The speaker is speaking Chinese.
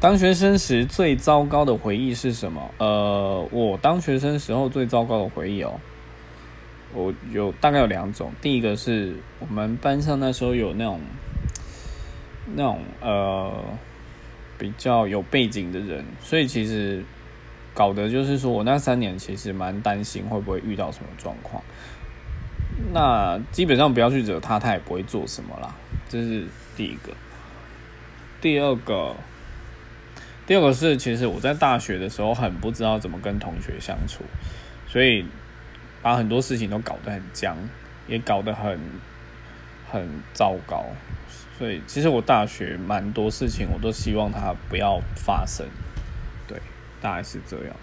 当学生时最糟糕的回忆是什么？呃，我当学生时候最糟糕的回忆哦，我有大概有两种。第一个是我们班上那时候有那种那种呃比较有背景的人，所以其实搞得就是说我那三年其实蛮担心会不会遇到什么状况。那基本上不要去惹他，他也不会做什么啦。这是第一个。第二个。第二个是，其实我在大学的时候很不知道怎么跟同学相处，所以把很多事情都搞得很僵，也搞得很很糟糕。所以其实我大学蛮多事情我都希望它不要发生，对，大概是这样。